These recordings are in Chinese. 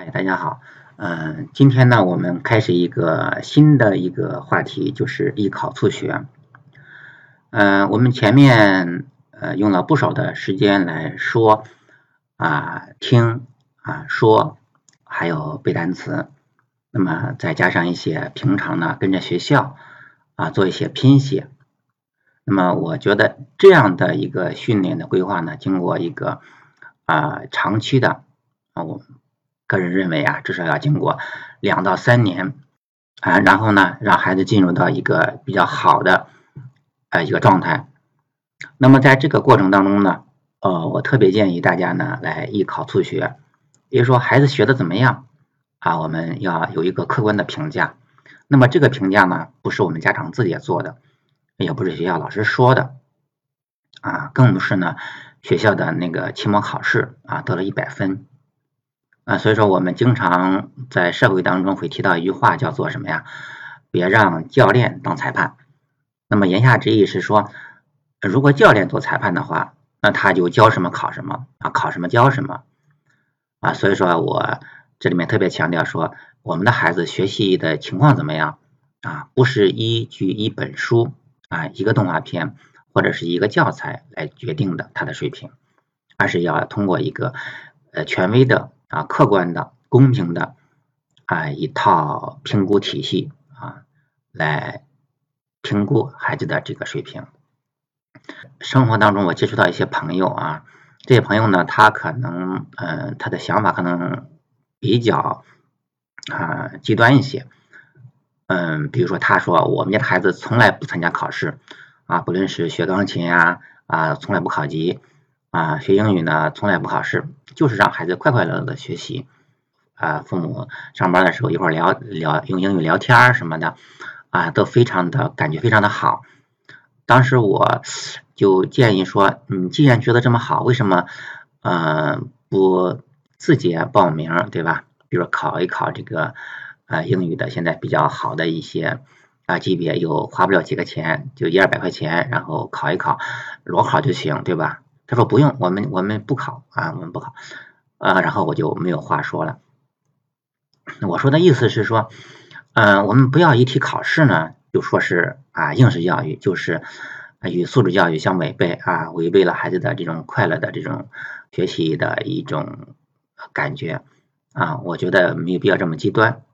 嗨，大家好。嗯，今天呢，我们开始一个新的一个话题，就是艺考促学。嗯，我们前面呃用了不少的时间来说啊、听啊、说，还有背单词。那么再加上一些平常呢跟着学校啊做一些拼写。那么我觉得这样的一个训练的规划呢，经过一个啊长期的啊我。个人认为啊，至少要经过两到三年啊，然后呢，让孩子进入到一个比较好的呃一个状态。那么在这个过程当中呢，呃，我特别建议大家呢来艺考促学，比如说孩子学的怎么样啊，我们要有一个客观的评价。那么这个评价呢，不是我们家长自己做的，也不是学校老师说的啊，更不是呢学校的那个期末考试啊得了一百分。啊，所以说我们经常在社会当中会提到一句话，叫做什么呀？别让教练当裁判。那么言下之意是说，如果教练做裁判的话，那他就教什么考什么啊，考什么教什么啊。所以说我这里面特别强调说，我们的孩子学习的情况怎么样啊？不是依据一本书啊、一个动画片或者是一个教材来决定的他的水平，而是要通过一个呃权威的。啊，客观的、公平的啊一套评估体系啊，来评估孩子的这个水平。生活当中，我接触到一些朋友啊，这些朋友呢，他可能嗯，他的想法可能比较啊极端一些。嗯，比如说，他说我们家的孩子从来不参加考试啊，不论是学钢琴呀啊，从来不考级。啊，学英语呢，从来不考试，就是让孩子快快乐乐的学习。啊，父母上班的时候一会聊聊，用英语聊天什么的，啊，都非常的感觉非常的好。当时我就建议说，嗯，既然觉得这么好，为什么嗯不自己报名，对吧？比如考一考这个啊英语的现在比较好的一些啊级别，又花不了几个钱，就一二百块钱，然后考一考裸考就行，对吧？他说不用，我们我们不考啊，我们不考啊，然后我就没有话说了。我说的意思是说，嗯，我们不要一提考试呢，就说是啊应试教育，就是与素质教育相违背啊，违背了孩子的这种快乐的这种学习的一种感觉啊，我觉得没有必要这么极端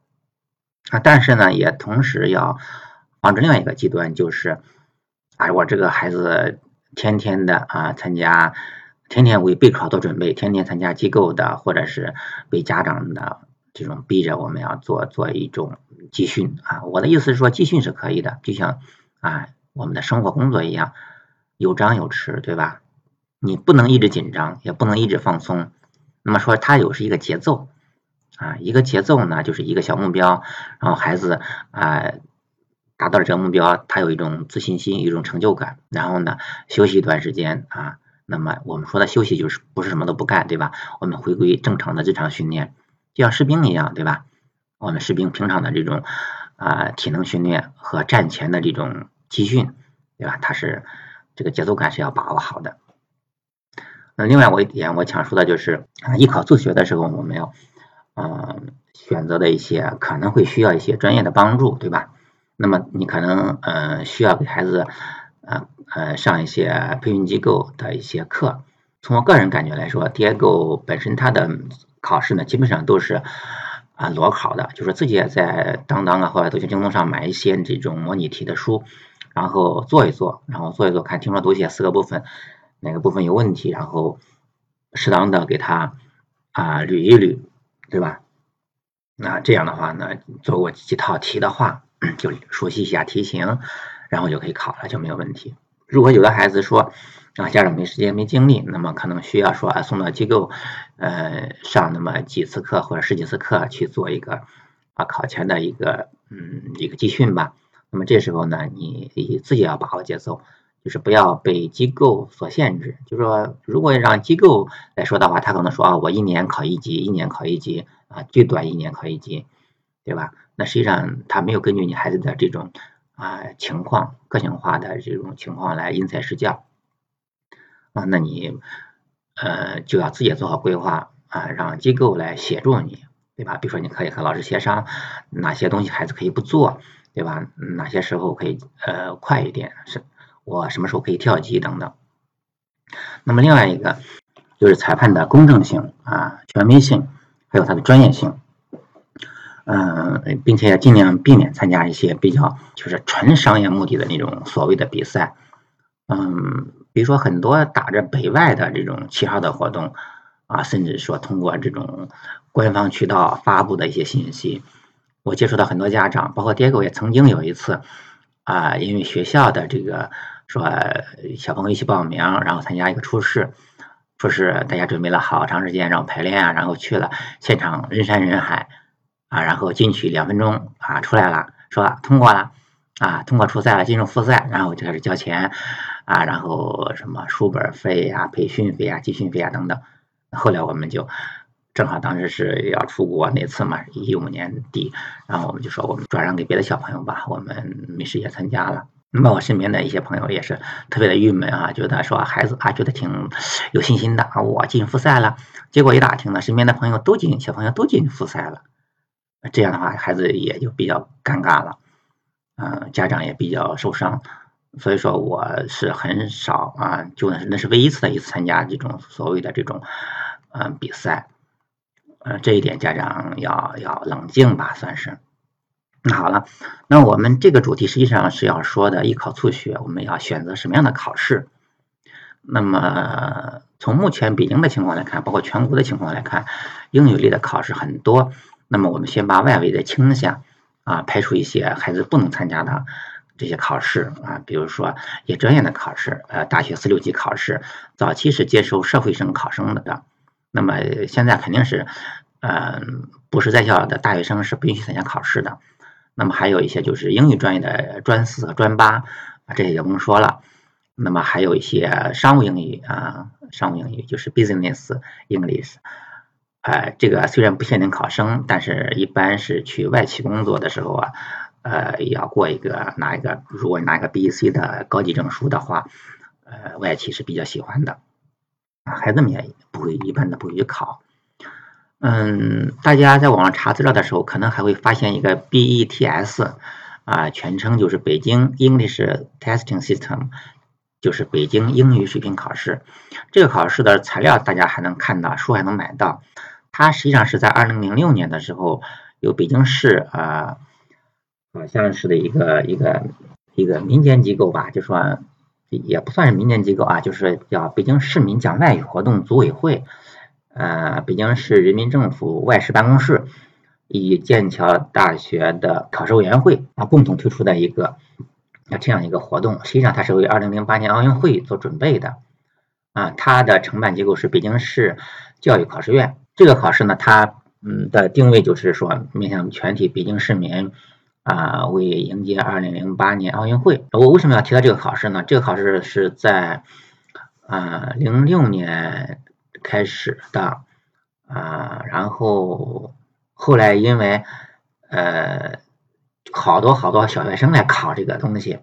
啊，但是呢，也同时要防止另外一个极端，就是啊，我这个孩子。天天的啊，参加，天天为备考做准备，天天参加机构的，或者是被家长的这种逼着我们要做做一种集训啊。我的意思是说，集训是可以的，就像啊我们的生活工作一样，有张有弛，对吧？你不能一直紧张，也不能一直放松。那么说，它有是一个节奏啊，一个节奏呢，就是一个小目标，然后孩子啊。达到了这个目标，他有一种自信心，一种成就感。然后呢，休息一段时间啊，那么我们说的休息就是不是什么都不干，对吧？我们回归正常的日常训练，就像士兵一样，对吧？我们士兵平常的这种啊体能训练和战前的这种集训，对吧？它是这个节奏感是要把握好的。那另外我一点我想说的就是啊，艺考自学的时候，我们要嗯选择的一些可能会需要一些专业的帮助，对吧？那么你可能呃需要给孩子呃呃上一些培训机构的一些课。从我个人感觉来说，Diego 本身它的考试呢基本上都是啊裸考的，就是自己也在当当啊或者读写京东上买一些这种模拟题的书，然后做一做，然后做一做看听说读写四个部分哪个部分有问题，然后适当的给他啊捋一捋，对吧？那这样的话呢，做过几套题的话。就熟悉一下题型，然后就可以考了，就没有问题。如果有的孩子说啊，家长没时间没精力，那么可能需要说啊送到机构，呃上那么几次课或者十几次课去做一个啊考前的一个嗯一个集训吧。那么这时候呢，你自己要把握节奏，就是不要被机构所限制。就说如果让机构来说的话，他可能说啊我一年考一级，一年考一级啊最短一年考一级，对吧？那实际上他没有根据你孩子的这种啊情况个性化的这种情况来因材施教啊，那你呃就要自己做好规划啊，让机构来协助你对吧？比如说你可以和老师协商哪些东西孩子可以不做，对吧？哪些时候可以呃快一点，是我什么时候可以跳级等等。那么另外一个就是裁判的公正性啊、权威性，还有他的专业性。嗯，并且要尽量避免参加一些比较就是纯商业目的的那种所谓的比赛。嗯，比如说很多打着北外的这种旗号的活动啊，甚至说通过这种官方渠道发布的一些信息，我接触到很多家长，包括 Diego 也曾经有一次啊，因为学校的这个说小朋友一起报名，然后参加一个初试，说是大家准备了好长时间，然后排练啊，然后去了现场人山人海。啊，然后进去两分钟啊，出来了，说通过了，啊，通过初赛了，进入复赛，然后就开始交钱，啊，然后什么书本费呀、培训费呀、集训费啊等等。后来我们就正好当时是要出国那次嘛，一五年底，然后我们就说我们转让给别的小朋友吧，我们没时间参加了。那么我身边的一些朋友也是特别的郁闷啊，觉得说孩子啊觉得挺有信心的啊，我进复赛了，结果一打听呢，身边的朋友都进，小朋友都进复赛了。这样的话，孩子也就比较尴尬了，嗯，家长也比较受伤，所以说我是很少啊，就那是那是唯一次的一次参加这种所谓的这种嗯比赛，呃，这一点家长要要冷静吧，算是。那好了，那我们这个主题实际上是要说的艺考促学，我们要选择什么样的考试？那么从目前北京的情况来看，包括全国的情况来看，英语类的考试很多。那么我们先把外围的倾向啊排除一些孩子不能参加的这些考试啊，比如说一些专业的考试，呃，大学四六级考试，早期是接受社会生考生的，那么现在肯定是，嗯，不是在校的大学生是不允许参加考试的。那么还有一些就是英语专业的专四和专八啊，这些就不用说了。那么还有一些商务英语啊，商务英语就是 business English。呃，这个虽然不限定考生，但是一般是去外企工作的时候啊，呃，要过一个拿一个，如果拿一个 BEC 的高级证书的话，呃，外企是比较喜欢的，孩子们也不会一般的不会去考。嗯，大家在网上查资料的时候，可能还会发现一个 BETS，啊，全称就是北京 English Testing System。就是北京英语水平考试，这个考试的材料大家还能看到，书还能买到。它实际上是在二零零六年的时候，由北京市啊，好像是的一个一个一个民间机构吧，就说也不算是民间机构啊，就是叫北京市民讲外语活动组委会，呃，北京市人民政府外事办公室与剑桥大学的考试委员会啊共同推出的一个这样一个活动。实际上它是为二零零八年奥运会做准备的啊，它的承办机构是北京市教育考试院。这个考试呢，它嗯的定位就是说面向全体北京市民啊，为迎接二零零八年奥运会。我为什么要提到这个考试呢？这个考试是在啊零六年开始的啊，然后后来因为呃好多好多小学生来考这个东西，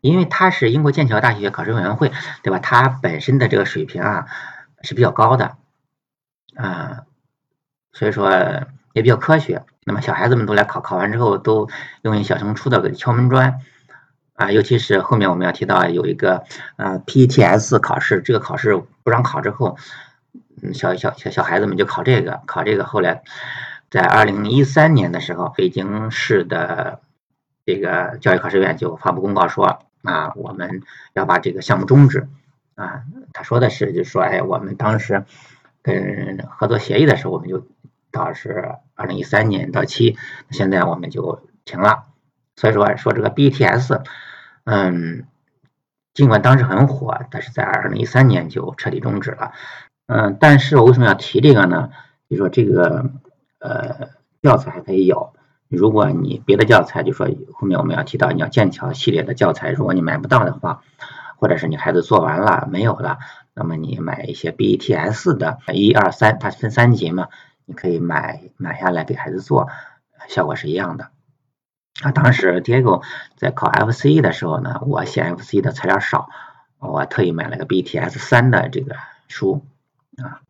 因为它是英国剑桥大学考试委员会，对吧？它本身的这个水平啊是比较高的啊。所以说也比较科学。那么小孩子们都来考，考完之后都用于小升初的敲门砖啊，尤其是后面我们要提到有一个呃 PTS 考试，这个考试不让考之后，嗯，小小小小孩子们就考这个，考这个。后来在二零一三年的时候，北京市的这个教育考试院就发布公告说啊，我们要把这个项目终止啊。他说的是，就说，哎，我们当时跟合作协议的时候，我们就。到是二零一三年到期，现在我们就停了。所以说说这个 BTS，嗯，尽管当时很火，但是在二零一三年就彻底终止了。嗯，但是我为什么要提这个呢？就说这个呃教材还可以有。如果你别的教材，就说后面我们要提到你要剑桥系列的教材，如果你买不到的话，或者是你孩子做完了没有了，那么你买一些 BTS 的一二三，它分三级嘛。你可以买买下来给孩子做，效果是一样的。啊，当时 Diego 在考 FCE 的时候呢，我嫌 FCE 的材料少，我特意买了个 BTS 三的这个书啊。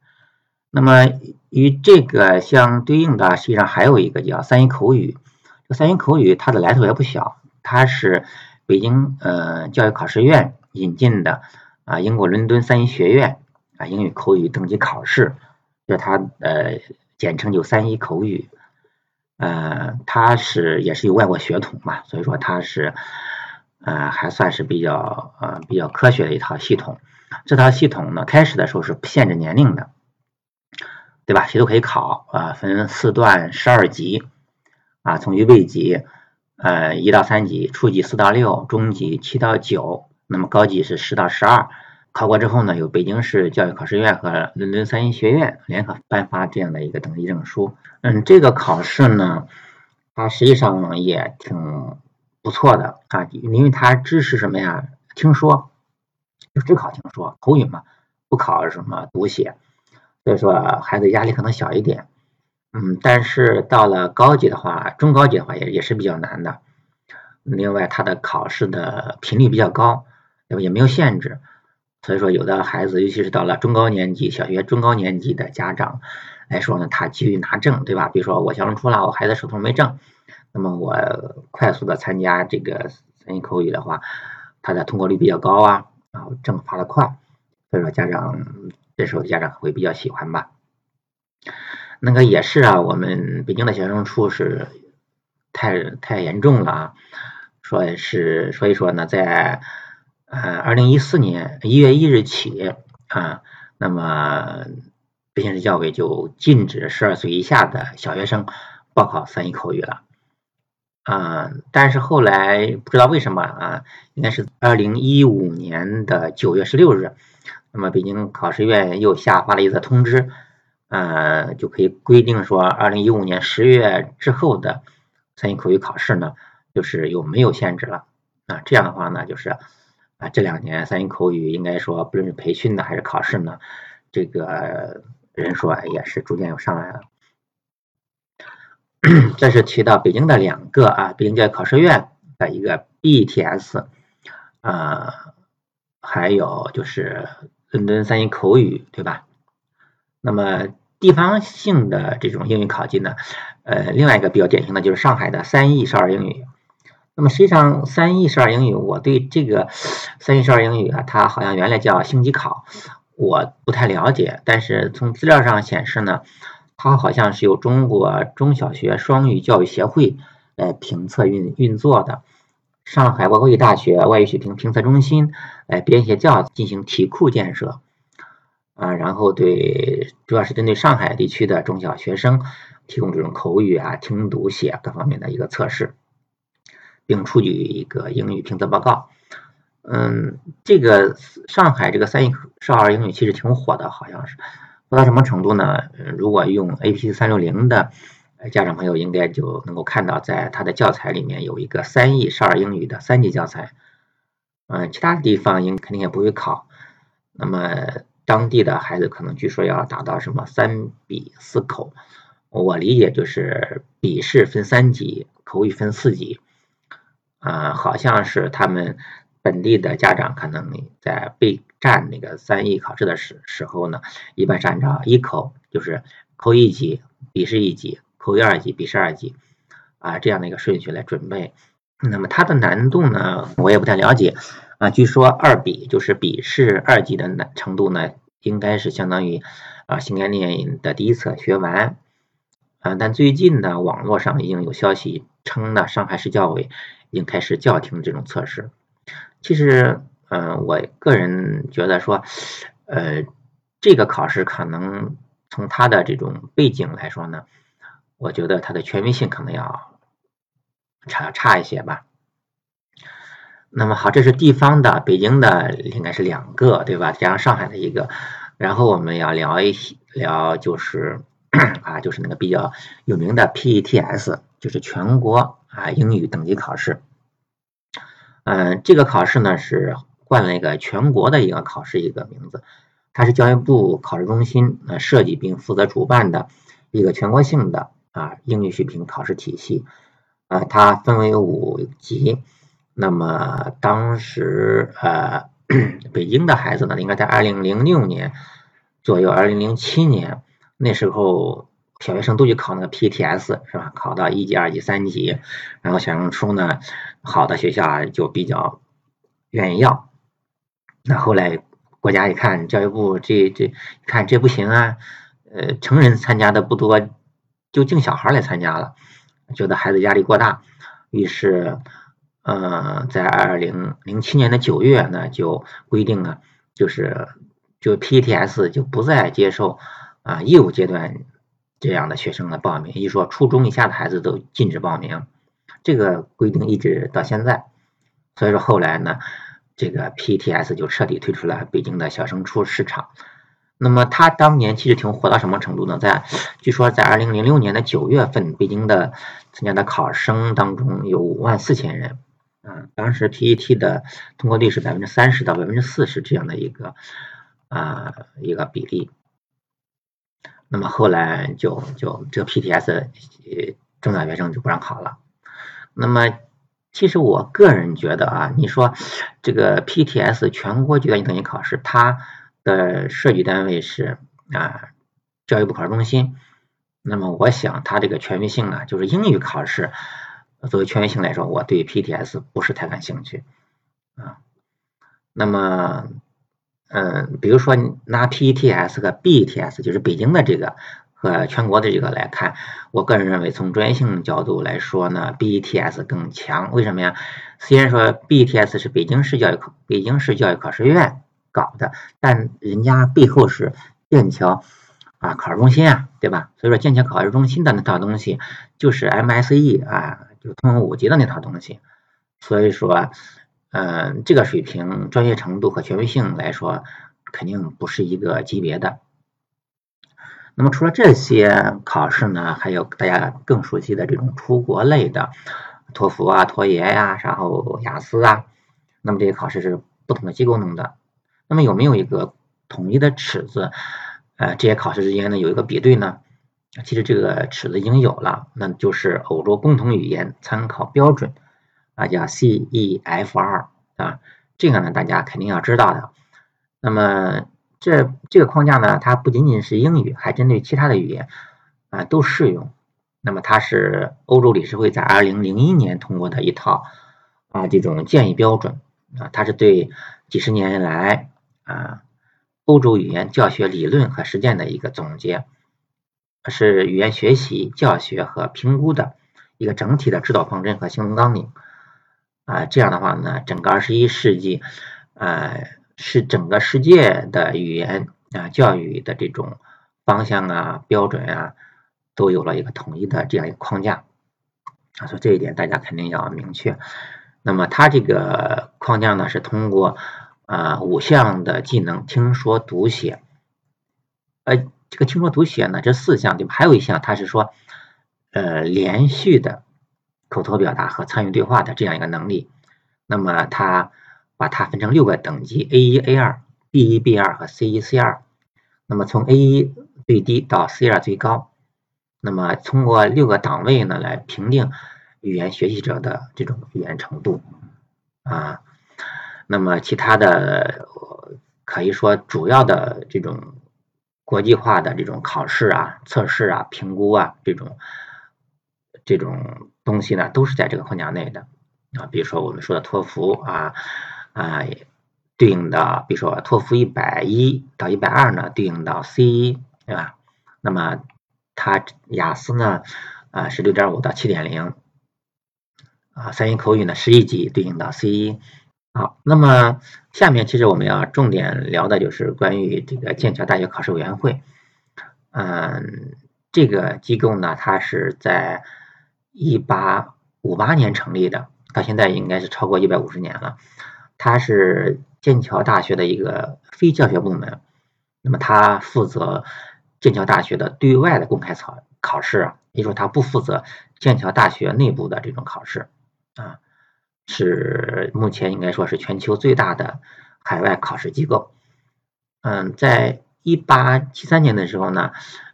那么与这个相对应的，实际上还有一个叫三一口语。这三一口语它的来头也不小，它是北京呃教育考试院引进的啊，英国伦敦三一学院啊英语口语等级考试，就它呃简称就三一口语。呃，它是也是有外国血统嘛，所以说它是呃还算是比较呃比较科学的一套系统。这套系统呢，开始的时候是不限制年龄的。对吧？谁都可以考啊，分四段十二级啊，从预备级呃一到三级，初级四到六，中级七到九，那么高级是十到十二。考过之后呢，由北京市教育考试院和伦敦三一学院联合颁发这样的一个等级证书。嗯，这个考试呢，它实际上也挺不错的啊，因为它只是什么呀？听说就只考听说，口语嘛，不考什么读写。所以说孩子压力可能小一点，嗯，但是到了高级的话，中高级的话也也是比较难的。另外，他的考试的频率比较高，也没有限制。所以说，有的孩子，尤其是到了中高年级、小学中高年级的家长来说呢，他急于拿证，对吧？比如说我小升初了，我孩子手头没证，那么我快速的参加这个三一口语的话，他的通过率比较高啊，然后证发的快，所以说家长。这时候家长会比较喜欢吧？那个也是啊，我们北京的学生处是太太严重了啊，说是所以说呢，在呃二零一四年一月一日起啊，那么北京市教委就禁止十二岁以下的小学生报考三一口语了啊，但是后来不知道为什么啊，应该是二零一五年的九月十六日。那么，北京考试院又下发了一则通知，呃，就可以规定说，二零一五年十月之后的三一口语考试呢，就是又没有限制了啊。这样的话呢，就是啊，这两年三一口语应该说，不论是培训呢还是考试呢，这个人数啊也是逐渐有上来了。这是提到北京的两个啊，北京教育考试院的一个 BTS，啊，还有就是。伦敦三一口语，对吧？那么地方性的这种英语考级呢，呃，另外一个比较典型的就是上海的三一少儿英语。那么实际上三一少儿英语，我对这个三一少儿英语啊，它好像原来叫星级考，我不太了解。但是从资料上显示呢，它好像是由中国中小学双语教育协会来评测运运作的。上海外国语大学外语水平评测中心来编写教进行题库建设，啊，然后对主要是针对上海地区的中小学生提供这种口语啊、听读写各方面的一个测试，并出具一个英语评测报告。嗯，这个上海这个三一少儿英语其实挺火的，好像是火到什么程度呢？如果用 A P 三六零的。家长朋友应该就能够看到，在他的教材里面有一个三亿少儿英语的三级教材。嗯，其他地方应肯定也不会考。那么当地的孩子可能据说要达到什么三笔四口，我理解就是笔试分三级，口语分四级。啊，好像是他们本地的家长可能在备战那个三艺考试的时时候呢，一般是按照一口就是口语一级，笔试一级。口语二级、笔试二级啊，这样的一个顺序来准备。那么它的难度呢，我也不太了解啊。据说二笔就是笔试二级的难程度呢，应该是相当于啊新概念的第一册学完啊。但最近呢，网络上已经有消息称呢，上海市教委已经开始叫停这种测试。其实，嗯，我个人觉得说，呃，这个考试可能从它的这种背景来说呢。我觉得它的权威性可能要差差一些吧。那么好，这是地方的，北京的应该是两个，对吧？加上上海的一个，然后我们要聊一聊，就是 啊，就是那个比较有名的 PETS，就是全国啊英语等级考试。嗯，这个考试呢是换了一个全国的一个考试一个名字，它是教育部考试中心呃设计并负责主办的一个全国性的。啊，英语水平考试体系，啊，它分为五级。那么当时，呃，北京的孩子呢，应该在二零零六年左右，二零零七年那时候小学生都去考那个 PTS 是吧？考到一级、二级、三级，然后小升初呢，好的学校就比较愿意要。那后来国家一看，教育部这这看这不行啊，呃，成人参加的不多，就净小孩来参加了，觉得孩子压力过大，于是，呃，在二零零七年的九月呢，就规定了，就是就 PTS 就不再接受啊义务阶段这样的学生的报名，也就是说初中以下的孩子都禁止报名，这个规定一直到现在，所以说后来呢。这个 PTS 就彻底退出了北京的小升初市场。那么他当年其实挺火到什么程度呢？在据说在二零零六年的九月份，北京的参加的考生当中有五万四千人。嗯，当时 PET 的通过率是百分之三十到百分之四十这样的一个啊一个比例。那么后来就就这个 PTS 呃中小学生就不让考了。那么。其实我个人觉得啊，你说这个 PTS 全国计算机等级考试，它的设计单位是啊教育部考试中心。那么我想它这个权威性呢，就是英语考试作为权威性来说，我对 PTS 不是太感兴趣啊。那么嗯，比如说拿 PTS 和 BTS，就是北京的这个。和全国的这个来看，我个人认为，从专业性角度来说呢，BETS 更强。为什么呀？虽然说 BETS 是北京市教育考北京市教育考试院搞的，但人家背后是剑桥啊考试中心啊，对吧？所以说剑桥考试中心的那套东西就是 MSE 啊，就通用五级的那套东西。所以说，嗯，这个水平、专业程度和权威性来说，肯定不是一个级别的。那么除了这些考试呢，还有大家更熟悉的这种出国类的，托福啊、托业呀，然后雅思啊。那么这些考试是不同的机构弄的。那么有没有一个统一的尺子？呃，这些考试之间呢有一个比对呢？其实这个尺子已经有了，那就是欧洲共同语言参考标准啊，叫 CEFR 啊。这个呢大家肯定要知道的。那么。这这个框架呢，它不仅仅是英语，还针对其他的语言啊都适用。那么它是欧洲理事会在二零零一年通过的一套啊这种建议标准啊，它是对几十年来啊欧洲语言教学理论和实践的一个总结，是语言学习、教学和评估的一个整体的指导方针和行动纲领啊。这样的话呢，整个二十一世纪啊。是整个世界的语言啊教育的这种方向啊标准啊都有了一个统一的这样一个框架啊，所以这一点大家肯定要明确。那么它这个框架呢是通过啊五项的技能听说读写，呃这个听说读写呢这四项对吧？还有一项它是说呃连续的口头表达和参与对话的这样一个能力，那么它。把它分成六个等级：A 一、A 二、B 一、B 二和 C 一、C 二。那么从 A 一最低到 C 二最高。那么通过六个档位呢来评定语言学习者的这种语言程度啊。那么其他的可以说主要的这种国际化的这种考试啊、测试啊、评估啊这种这种东西呢，都是在这个框架内的啊。比如说我们说的托福啊。啊，对应的，比如说托福一百一到一百二呢，对应到 C 一，对吧？那么它雅思呢，啊是六点五到七点零，啊三语口语呢十一级对应到 C 一。好，那么下面其实我们要重点聊的就是关于这个剑桥大学考试委员会。嗯，这个机构呢，它是在一八五八年成立的，到现在应该是超过一百五十年了。它是剑桥大学的一个非教学部门，那么它负责剑桥大学的对外的公开考考试，也就是说它不负责剑桥大学内部的这种考试啊，是目前应该说是全球最大的海外考试机构。嗯，在一八七三年的时候呢，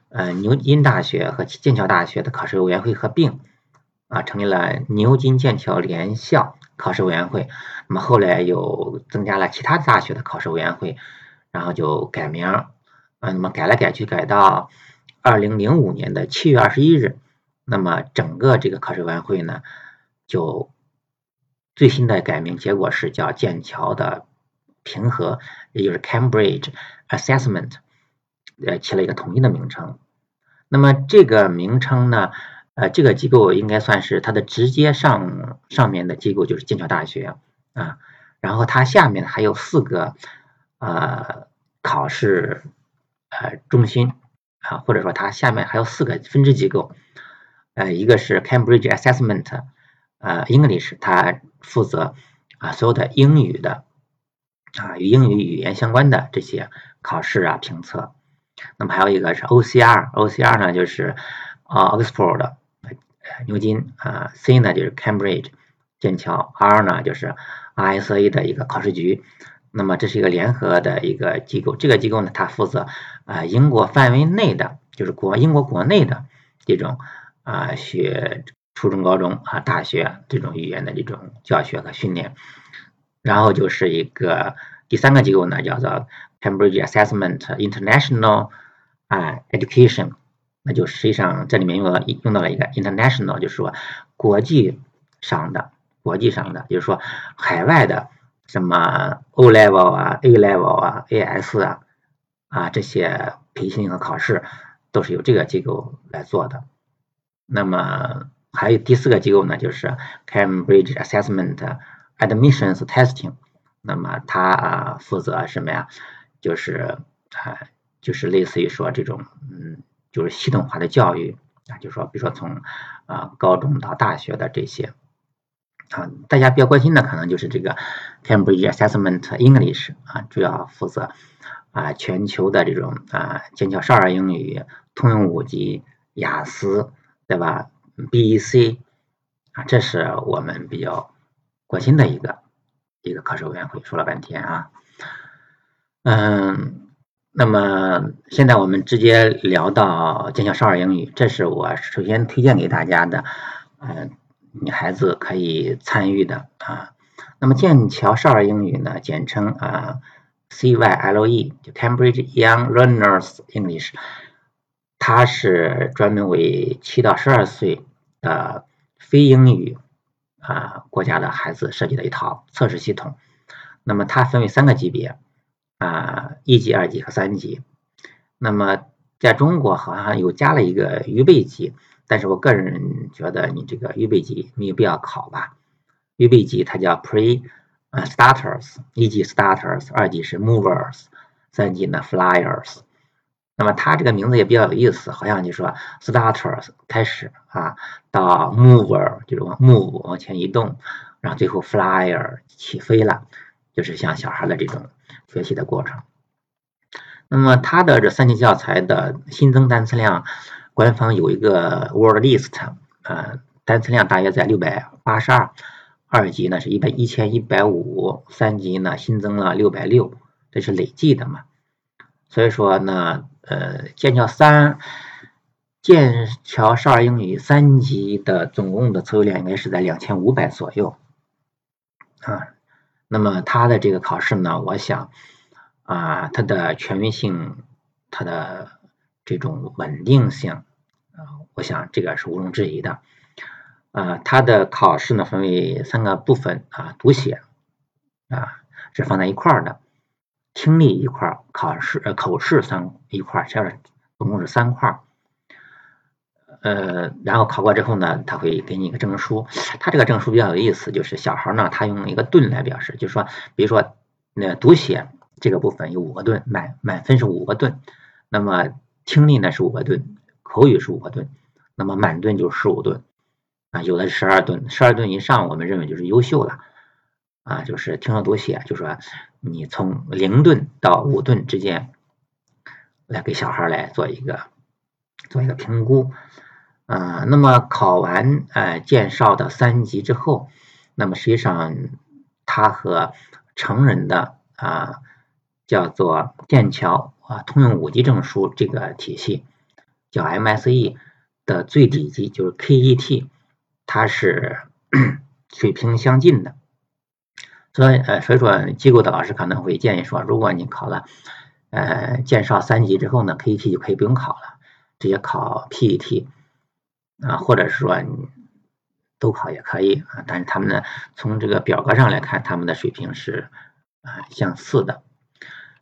呃，牛津大学和剑桥大学的考试委员会合并啊，成立了牛津剑桥联校。考试委员会，那么后来又增加了其他大学的考试委员会，然后就改名，啊，那么改来改去改到二零零五年的七月二十一日，那么整个这个考试委员会呢，就最新的改名结果是叫剑桥的评核，也就是 Cambridge Assessment，呃，起了一个统一的名称。那么这个名称呢，呃，这个机构应该算是它的直接上上面的机构就是剑桥大学啊，然后它下面还有四个呃考试呃中心。啊，或者说它下面还有四个分支机构，呃，一个是 Cambridge Assessment，呃，English，它负责啊所有的英语的啊与英语语言相关的这些考试啊评测。那么还有一个是 OCR，OCR 呢就是啊 Oxford，牛津啊，C 呢就是 Cambridge，剑桥，R 呢就是 RSA 的一个考试局。那么这是一个联合的一个机构，这个机构呢，它负责啊英国范围内的，就是国英国国内的这种啊学初中、高中啊大学这种语言的这种教学和训练。然后就是一个第三个机构呢，叫做 Cambridge Assessment International 啊 Education，那就实际上这里面用到用到了一个 international，就是说国际上的、国际上的，就是说海外的。什么 O level 啊，A level 啊，AS 啊，啊这些培训和考试都是由这个机构来做的。那么还有第四个机构呢，就是 Cambridge Assessment Admissions Testing。那么它啊负责什么呀？就是啊就是类似于说这种嗯就是系统化的教育啊，就说比如说从啊高中到大学的这些。啊，大家比较关心的可能就是这个 Cambridge Assessment English 啊，主要负责啊全球的这种啊剑桥少儿英语、通用五级、雅思，对吧？BEC 啊，这是我们比较关心的一个一个考试委员会。说了半天啊，嗯，那么现在我们直接聊到剑桥少儿英语，这是我首先推荐给大家的，嗯。女孩子可以参与的啊，那么剑桥少儿英语呢，简称啊 CYLE，就 Cambridge Young Learners English，它是专门为七到十二岁的非英语啊国家的孩子设计的一套测试系统。那么它分为三个级别啊，一级、二级和三级。那么在中国好像又加了一个预备级。但是我个人觉得你这个预备级没有必要考吧？预备级它叫 Pre 啊 Starters，一级 Starters，二级是 Movers，三级呢 Flyers。那么它这个名字也比较有意思，好像就说 Starters 开始啊，到 Mover 就是往 Move 往前移动，然后最后 Flyer 起飞了，就是像小孩的这种学习的过程。那么它的这三级教材的新增单词量。官方有一个 word list，啊，单词量大约在六百八十二，二级呢是一百一千一百五，三级呢新增了六百六，这是累计的嘛？所以说呢，呃，剑桥三，剑桥少儿英语三级的总共的词汇量应该是在两千五百左右，啊，那么它的这个考试呢，我想，啊，它的权威性，它的。这种稳定性，啊，我想这个是毋庸置疑的，啊，它的考试呢分为三个部分啊，读写啊是放在一块儿的，听力一块儿，考试呃口试三一块儿，这样总共是三块儿，呃，然后考过之后呢，他会给你一个证书，他这个证书比较有意思，就是小孩呢他用一个盾来表示，就是说，比如说那读写这个部分有五个盾，满满分是五个盾，那么。听力呢是五个盾，口语是五个盾，那么满盾就是十五盾，啊，有的是十二盾，十二盾以上我们认为就是优秀了，啊，就是听说读写，就说你从零盾到五盾之间来给小孩来做一个做一个评估，啊，那么考完呃剑少的三级之后，那么实际上他和成人的啊叫做剑桥。啊，通用五级证书这个体系叫 MSE 的最底级就是 KET，它是 水平相近的。所以呃，所以说机构的老师可能会建议说，如果你考了呃剑少三级之后呢，KET 就可以不用考了。直接考 PET 啊，或者是说你都考也可以啊。但是他们呢，从这个表格上来看，他们的水平是啊相似的。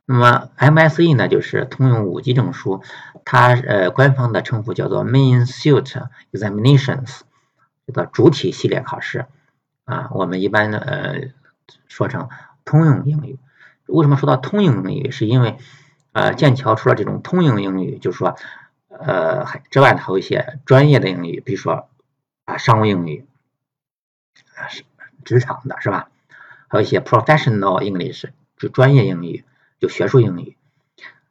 那么 MSE 呢，就是通用五级证书，它呃官方的称呼叫做 Main Suit Examinations，叫做主体系列考试啊。我们一般呢呃说成通用英语。为什么说到通用英语？是因为呃剑桥除了这种通用英语，就是说呃还之外，还有一些专业的英语，比如说啊商务英语是职场的是吧？还有一些 Professional English 就专业英语。就学术英语，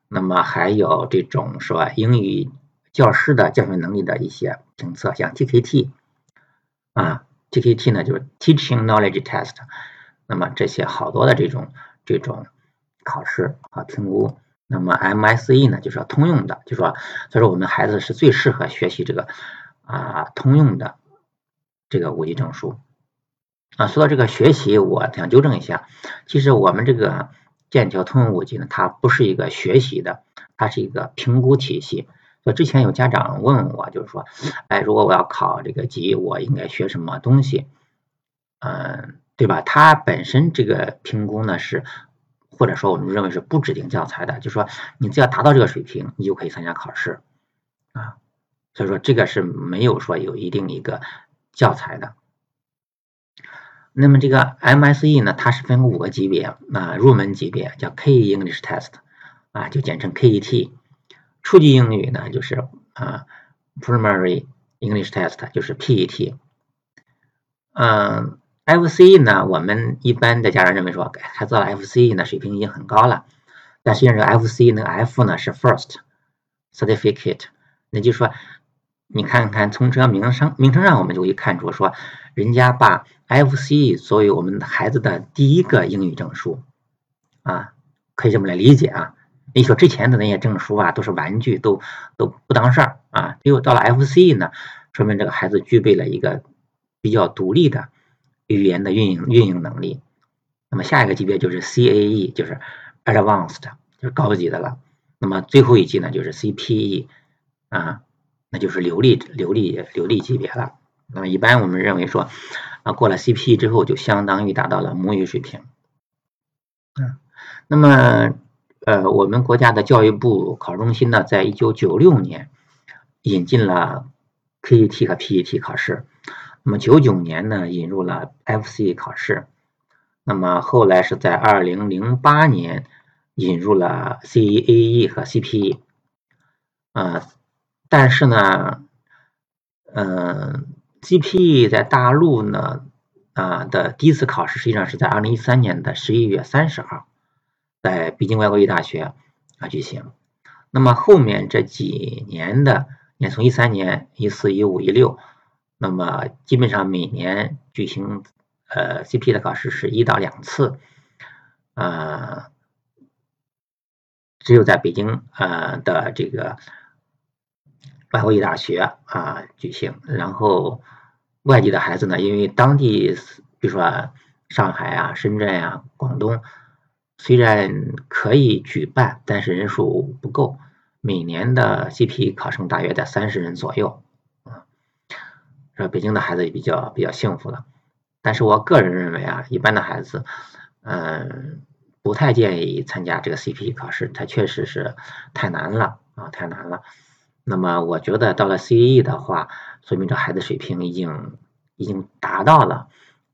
那么还有这种是吧？英语教师的教学能力的一些评测，像 TKT 啊，TKT 呢就是 Teaching Knowledge Test，那么这些好多的这种这种考试和评估，那么 MSE 呢就是要通用的，就说所以说我们孩子是最适合学习这个啊通用的这个五级证书啊。说到这个学习，我想纠正一下，其实我们这个。剑桥通用五级呢，它不是一个学习的，它是一个评估体系。所以之前有家长问我，就是说，哎，如果我要考这个级，我应该学什么东西？嗯，对吧？它本身这个评估呢是，或者说我们认为是不指定教材的，就说你只要达到这个水平，你就可以参加考试啊。所以说这个是没有说有一定一个教材的。那么这个 MSE 呢，它是分五个级别啊，入门级别叫 K English Test 啊，就简称 KET。初级英语呢，就是啊 Primary English Test，就是 PET。嗯，FCE 呢，我们一般的家长认为说，孩子到了 FCE 呢，水平已经很高了。但实际上，这个 FCE 那个 F 呢是 First Certificate，那就是说，你看看从这个名称名称上，我们就可以看出说。人家把 FCE 作为我们孩子的第一个英语证书啊，可以这么来理解啊。你说之前的那些证书啊，都是玩具，都都不当事儿啊。只有到了 FCE 呢，说明这个孩子具备了一个比较独立的语言的运营运营能力。那么下一个级别就是 CAE，就是 Advanced，就是高级的了。那么最后一级呢，就是 CPE 啊，那就是流利流利流利级别了。那么一般我们认为说，啊过了 C P E 之后就相当于达到了母语水平。嗯，那么呃我们国家的教育部考试中心呢，在一九九六年引进了 KET 和 PET 考试，那么九九年呢引入了 FC 考试，那么后来是在二零零八年引入了 CAE 和 CPE，啊，但是呢，嗯。GPE 在大陆呢啊的第一次考试，实际上是在二零一三年的十一月三十号，在北京外国语大学啊举行。那么后面这几年的，你看从一三年、一四、一五、一六，那么基本上每年举行呃 CP 的考试是一到两次，啊，只有在北京啊的这个。外国语大学啊举行，然后外地的孩子呢，因为当地比如说上海啊、深圳啊、广东，虽然可以举办，但是人数不够，每年的 CP 考生大约在三十人左右。北京的孩子也比较比较幸福了，但是我个人认为啊，一般的孩子，嗯，不太建议参加这个 CPE 考试，它确实是太难了啊，太难了。那么我觉得到了 CAE 的话，说明这孩子水平已经已经达到了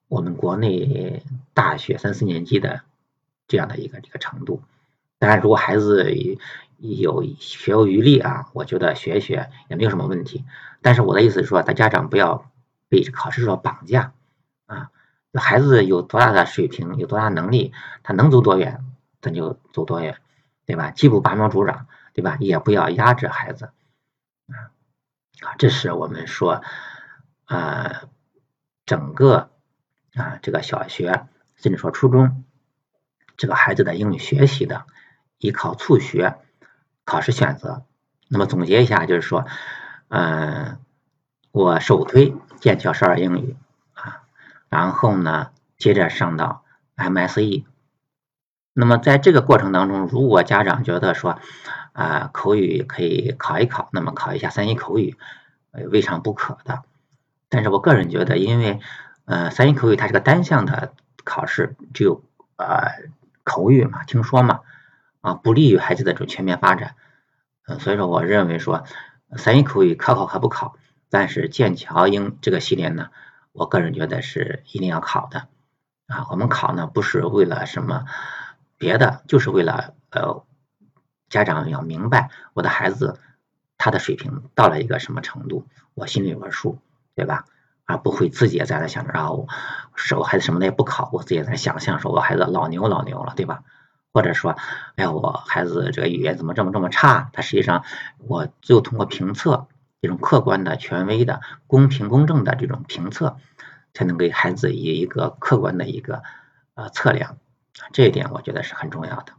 我们国内大学三四年级的这样的一个这个程度。当然，如果孩子有学有余力啊，我觉得学一学也没有什么问题。但是我的意思是说，咱家长不要被考试所绑架啊。孩子有多大的水平，有多大能力，他能走多远，咱就走多远，对吧？既不拔苗助长，对吧？也不要压制孩子。啊，这是我们说啊，整个啊这个小学甚至说初中这个孩子的英语学习的依靠促学考试选择。那么总结一下，就是说，嗯，我首推剑桥少儿英语啊，然后呢，接着上到 MSE，那么在这个过程当中，如果家长觉得说啊口语可以考一考，那么考一下三一口语，未尝不可的。但是我个人觉得，因为呃三一口语它是个单项的考试，只有呃口语嘛，听说嘛，啊不利于孩子的这种全面发展。嗯，所以说我认为说三一口语可考可不考，但是剑桥英这个系列呢，我个人觉得是一定要考的。啊，我们考呢不是为了什么。别的就是为了呃，家长要明白我的孩子他的水平到了一个什么程度，我心里有个数，对吧？而不会自己在那想着啊，我是我孩子什么的也不考，我自己也在想象说我孩子老牛老牛了，对吧？或者说，哎呀，我孩子这个语言怎么这么这么差？他实际上我就通过评测这种客观的、权威的、公平公正的这种评测，才能给孩子以一个客观的一个呃测量。这一点我觉得是很重要的。